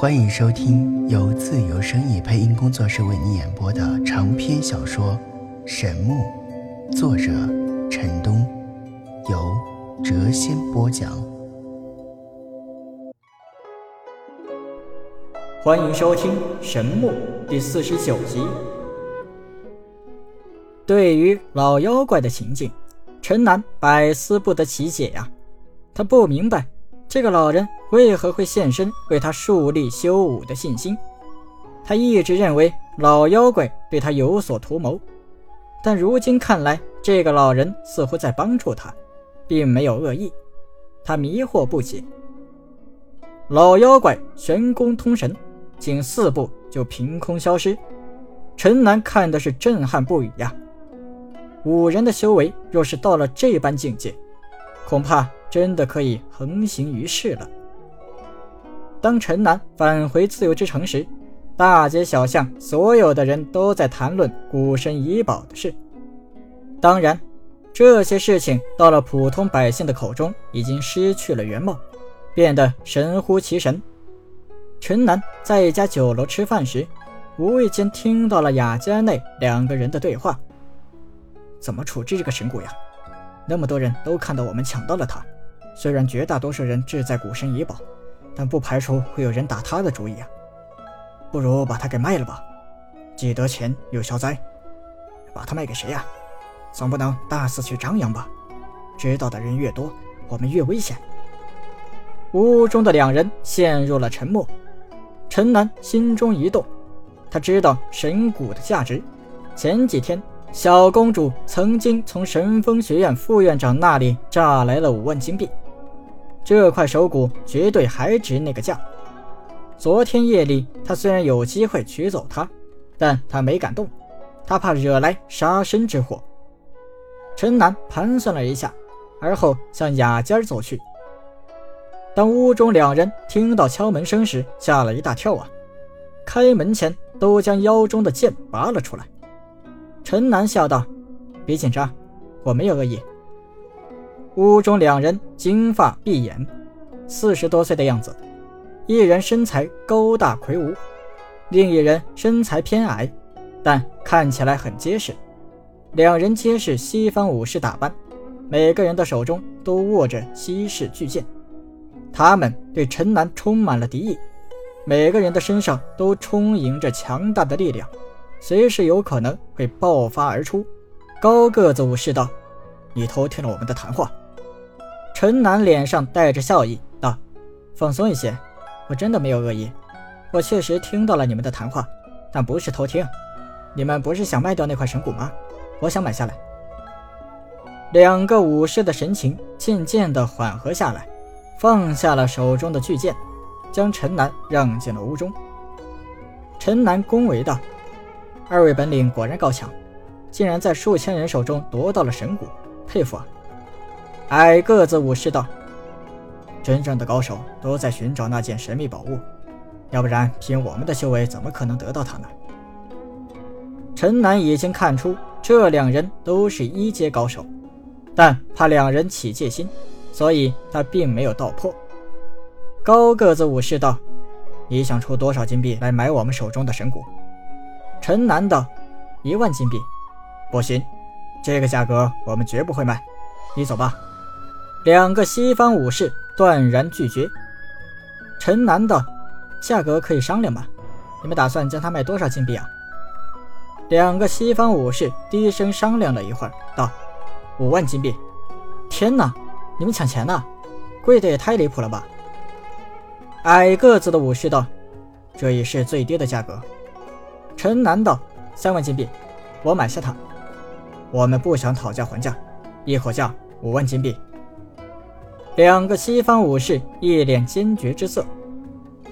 欢迎收听由自由声意配音工作室为你演播的长篇小说《神木》，作者陈东，由谪仙播讲。欢迎收听《神木》第四十九集。对于老妖怪的情境，陈南百思不得其解呀，他不明白。这个老人为何会现身，为他树立修武的信心？他一直认为老妖怪对他有所图谋，但如今看来，这个老人似乎在帮助他，并没有恶意。他迷惑不解。老妖怪玄功通神，仅四步就凭空消失。陈南看的是震撼不已呀！五人的修为若是到了这般境界，恐怕……真的可以横行于世了。当陈南返回自由之城时，大街小巷所有的人都在谈论古神遗宝的事。当然，这些事情到了普通百姓的口中，已经失去了原貌，变得神乎其神。陈南在一家酒楼吃饭时，无意间听到了雅间内两个人的对话：“怎么处置这个神谷呀？那么多人都看到我们抢到了他。”虽然绝大多数人志在古神遗宝，但不排除会有人打他的主意啊！不如把他给卖了吧，既得钱又消灾。把他卖给谁呀？总不能大肆去张扬吧？知道的人越多，我们越危险。屋中的两人陷入了沉默。陈南心中一动，他知道神谷的价值。前几天，小公主曾经从神风学院副院长那里诈来了五万金币。这块手骨绝对还值那个价。昨天夜里，他虽然有机会取走它，但他没敢动，他怕惹来杀身之祸。陈南盘算了一下，而后向雅间走去。当屋中两人听到敲门声时，吓了一大跳啊！开门前都将腰中的剑拔了出来。陈楠笑道：“别紧张，我没有恶意。”屋中两人金发碧眼，四十多岁的样子。一人身材高大魁梧，另一人身材偏矮，但看起来很结实。两人皆是西方武士打扮，每个人的手中都握着西式巨剑。他们对陈楠充满了敌意，每个人的身上都充盈着强大的力量，随时有可能会爆发而出。高个子武士道：“你偷听了我们的谈话。”陈南脸上带着笑意道：“放松一些，我真的没有恶意。我确实听到了你们的谈话，但不是偷听。你们不是想卖掉那块神骨吗？我想买下来。”两个武士的神情渐渐地缓和下来，放下了手中的巨剑，将陈南让进了屋中。陈南恭维道：“二位本领果然高强，竟然在数千人手中夺到了神骨，佩服啊！”矮个子武士道：“真正的高手都在寻找那件神秘宝物，要不然凭我们的修为，怎么可能得到它呢？”陈南已经看出这两人都是一阶高手，但怕两人起戒心，所以他并没有道破。高个子武士道：“你想出多少金币来买我们手中的神骨？”陈南道：“一万金币，不行，这个价格我们绝不会卖。你走吧。”两个西方武士断然拒绝。陈南道：“价格可以商量吗？你们打算将它卖多少金币啊？”两个西方武士低声商量了一会儿，道：“五万金币。”天哪，你们抢钱呢？贵的也太离谱了吧！矮个子的武士道：“这也是最低的价格。”陈南道：“三万金币，我买下它。我们不想讨价还价，一口价五万金币。”两个西方武士一脸坚决之色。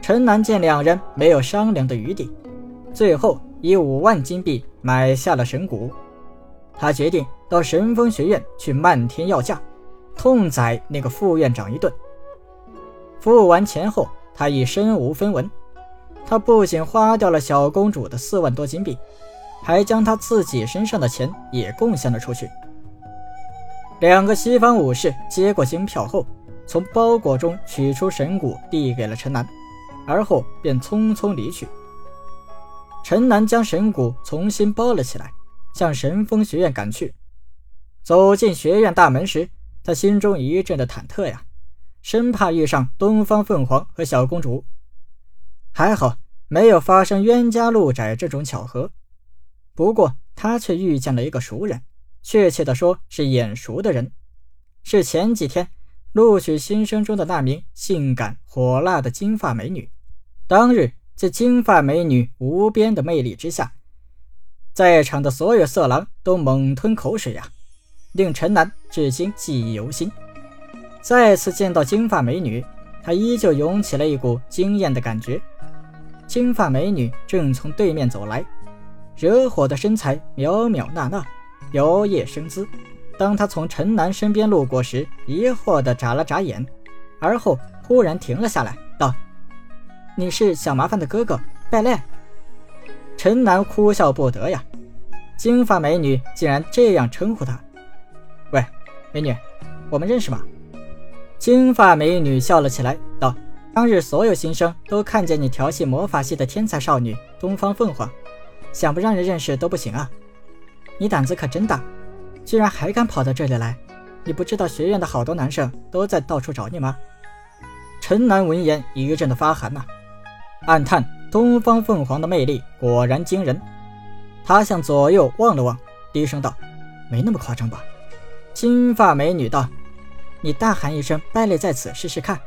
陈南见两人没有商量的余地，最后以五万金币买下了神骨。他决定到神风学院去漫天要价，痛宰那个副院长一顿。付完钱后，他已身无分文。他不仅花掉了小公主的四万多金币，还将他自己身上的钱也贡献了出去。两个西方武士接过金票后，从包裹中取出神骨，递给了陈南。而后便匆匆离去。陈南将神骨重新包了起来，向神风学院赶去。走进学院大门时，他心中一阵的忐忑呀，生怕遇上东方凤凰和小公主。还好没有发生冤家路窄这种巧合。不过他却遇见了一个熟人，确切的说是眼熟的人，是前几天录取新生中的那名性感火辣的金发美女。当日。在金发美女无边的魅力之下，在场的所有色狼都猛吞口水呀，令陈南至今记忆犹新。再次见到金发美女，他依旧涌起了一股惊艳的感觉。金发美女正从对面走来，惹火的身材苗苗娜娜，摇曳生姿。当她从陈南身边路过时，疑惑地眨了眨眼，而后忽然停了下来，道。你是小麻烦的哥哥，败类。陈南哭笑不得呀，金发美女竟然这样称呼他。喂，美女，我们认识吗？金发美女笑了起来，：“当日所有新生都看见你调戏魔法系的天才少女东方凤凰，想不让人认识都不行啊！你胆子可真大，居然还敢跑到这里来！你不知道学院的好多男生都在到处找你吗？”陈楠闻言一阵的发寒呐。暗叹东方凤凰的魅力果然惊人，他向左右望了望，低声道：“没那么夸张吧？”金发美女道：“你大喊一声‘败类在此’试试看，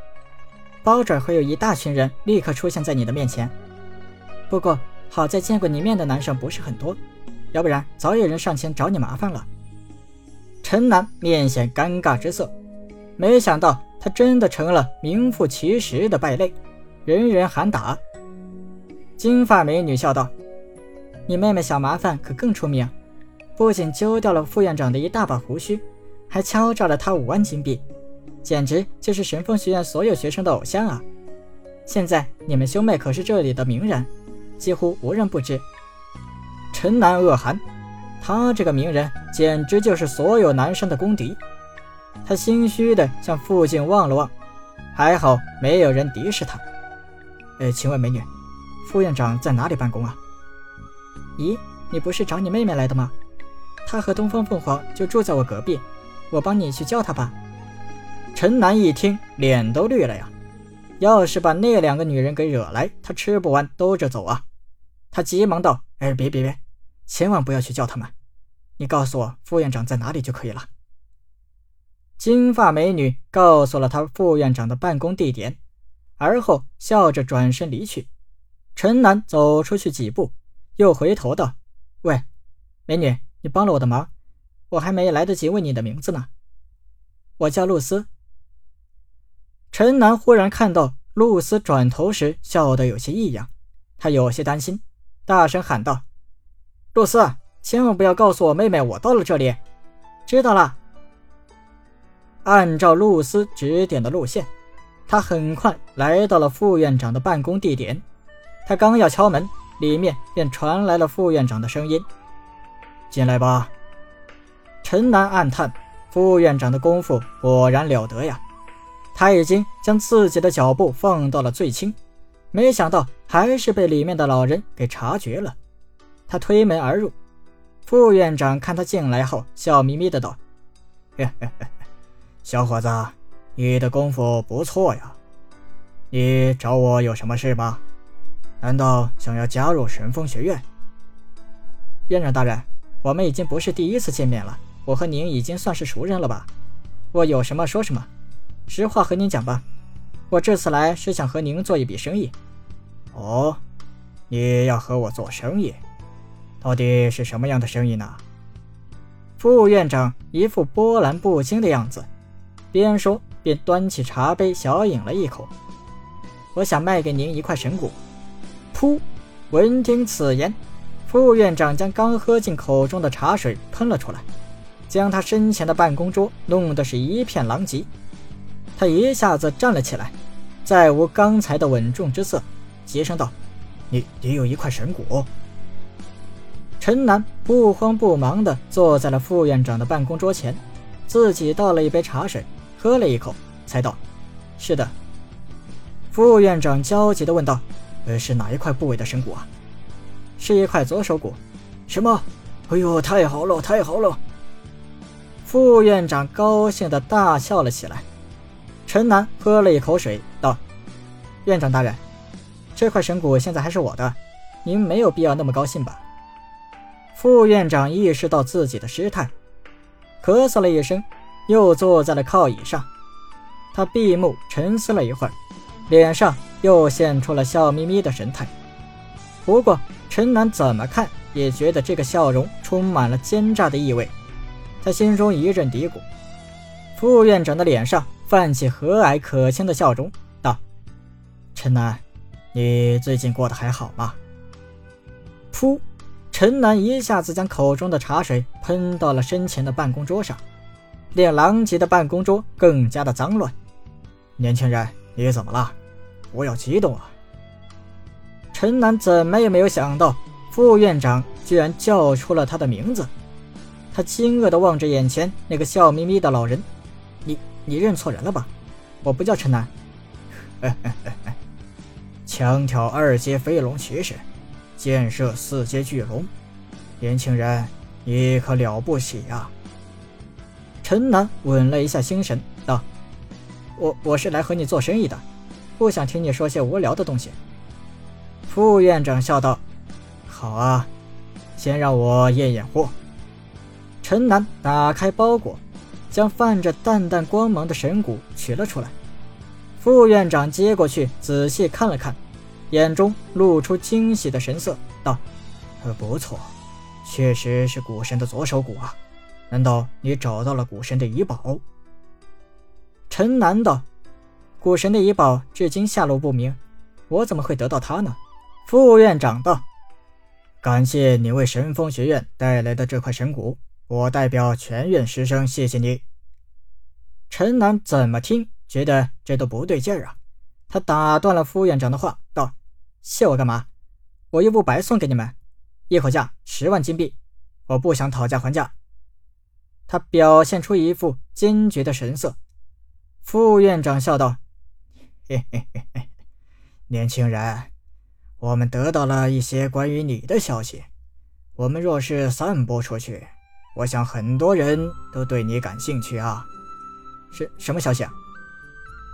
包准会有一大群人立刻出现在你的面前。不过好在见过你面的男生不是很多，要不然早有人上前找你麻烦了。”陈南面显尴尬之色，没想到他真的成了名副其实的败类，人人喊打。金发美女笑道：“你妹妹小麻烦可更出名，不仅揪掉了副院长的一大把胡须，还敲诈了他五万金币，简直就是神风学院所有学生的偶像啊！现在你们兄妹可是这里的名人，几乎无人不知。”陈南恶寒，他这个名人简直就是所有男生的公敌。他心虚的向附近望了望，还好没有人敌视他。呃，请问美女？副院长在哪里办公啊？咦，你不是找你妹妹来的吗？她和东方凤凰就住在我隔壁，我帮你去叫她吧。陈楠一听，脸都绿了呀！要是把那两个女人给惹来，他吃不完兜着走啊！他急忙道：“哎，别别别，千万不要去叫他们，你告诉我副院长在哪里就可以了。”金发美女告诉了他副院长的办公地点，而后笑着转身离去。陈楠走出去几步，又回头道：“喂，美女，你帮了我的忙，我还没来得及问你的名字呢。我叫露丝。”陈南忽然看到露丝转头时笑得有些异样，他有些担心，大声喊道：“露丝，千万不要告诉我妹妹我到了这里。”知道了。按照露丝指点的路线，他很快来到了副院长的办公地点。他刚要敲门，里面便传来了副院长的声音：“进来吧。”陈南暗叹，副院长的功夫果然了得呀！他已经将自己的脚步放到了最轻，没想到还是被里面的老人给察觉了。他推门而入，副院长看他进来后，笑眯眯的道：“小伙子，你的功夫不错呀，你找我有什么事吗？”难道想要加入神风学院？院长大人，我们已经不是第一次见面了，我和您已经算是熟人了吧？我有什么说什么，实话和您讲吧，我这次来是想和您做一笔生意。哦，你要和我做生意？到底是什么样的生意呢？副院长一副波澜不惊的样子，边说边端起茶杯小饮了一口。我想卖给您一块神骨。噗！闻听此言，副院长将刚喝进口中的茶水喷了出来，将他身前的办公桌弄得是一片狼藉。他一下子站了起来，再无刚才的稳重之色，急声道：“你你有一块神骨？”陈南不慌不忙地坐在了副院长的办公桌前，自己倒了一杯茶水，喝了一口，才道：“是的。”副院长焦急地问道：“呃，是哪一块部位的神骨啊？”“是一块左手骨。”“什么？哎呦，太好了，太好了！”副院长高兴地大笑了起来。陈南喝了一口水，道：“院长大人，这块神骨现在还是我的，您没有必要那么高兴吧？”副院长意识到自己的失态，咳嗽了一声，又坐在了靠椅上。他闭目沉思了一会儿，脸上又现出了笑眯眯的神态。不过，陈南怎么看也觉得这个笑容充满了奸诈的意味。他心中一阵嘀咕。副院长的脸上泛起和蔼可亲的笑容，道：“陈南，你最近过得还好吗？”噗！陈南一下子将口中的茶水喷到了身前的办公桌上，令狼藉的办公桌更加的脏乱。年轻人，你怎么了？不要激动啊！陈南怎么也没有想到，副院长居然叫出了他的名字。他惊愕地望着眼前那个笑眯眯的老人：“你，你认错人了吧？我不叫陈南。枪挑二阶飞龙骑士。”建设四阶巨龙，年轻人，你可了不起呀！陈南稳了一下心神，道：“我我是来和你做生意的，不想听你说些无聊的东西。”副院长笑道：“好啊，先让我验验货。”陈南打开包裹，将泛着淡淡光芒的神骨取了出来。副院长接过去，仔细看了看。眼中露出惊喜的神色，道：“呃，不错，确实是古神的左手骨啊！难道你找到了古神的遗宝？”陈南道：“古神的遗宝至今下落不明，我怎么会得到它呢？”副院长道：“感谢你为神风学院带来的这块神骨，我代表全院师生谢谢你。”陈南怎么听觉得这都不对劲儿啊！他打断了副院长的话，道：“谢我干嘛？我又不白送给你们，一口价十万金币，我不想讨价还价。”他表现出一副坚决的神色。副院长笑道：“嘿嘿嘿嘿，年轻人，我们得到了一些关于你的消息。我们若是散播出去，我想很多人都对你感兴趣啊。是什么消息啊？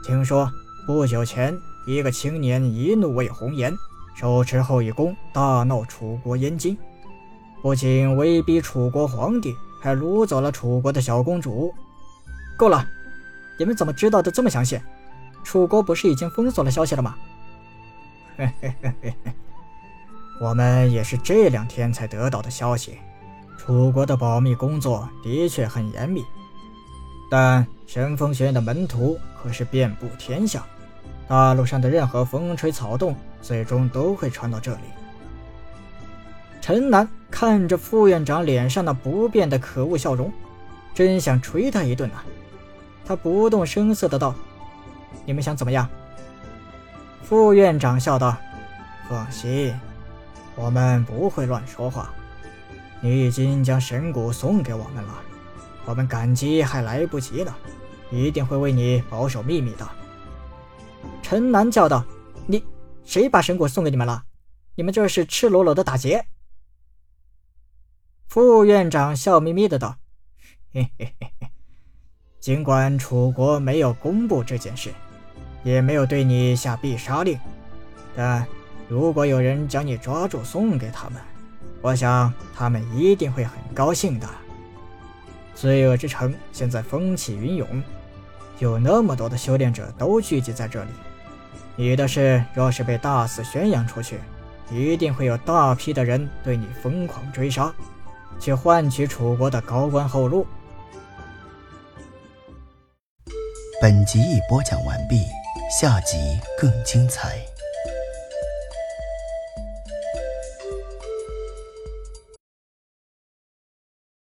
听说。”不久前，一个青年一怒为红颜，手持后羿弓，大闹楚国燕京，不仅威逼楚国皇帝，还掳走了楚国的小公主。够了！你们怎么知道的这么详细？楚国不是已经封锁了消息了吗？嘿嘿嘿嘿嘿，我们也是这两天才得到的消息。楚国的保密工作的确很严密，但神风学院的门徒可是遍布天下。大陆上的任何风吹草动，最终都会传到这里。陈南看着副院长脸上那不变的可恶笑容，真想捶他一顿啊！他不动声色的道：“你们想怎么样？”副院长笑道：“放心，我们不会乱说话。你已经将神骨送给我们了，我们感激还来不及呢，一定会为你保守秘密的。”陈南叫道：“你谁把神果送给你们了？你们这是赤裸裸的打劫！”副院长笑眯眯的道：“嘿嘿嘿嘿，尽管楚国没有公布这件事，也没有对你下必杀令，但如果有人将你抓住送给他们，我想他们一定会很高兴的。罪恶之城现在风起云涌，有那么多的修炼者都聚集在这里。”你的事若是被大肆宣扬出去，一定会有大批的人对你疯狂追杀，去换取楚国的高官厚禄。本集已播讲完毕，下集更精彩。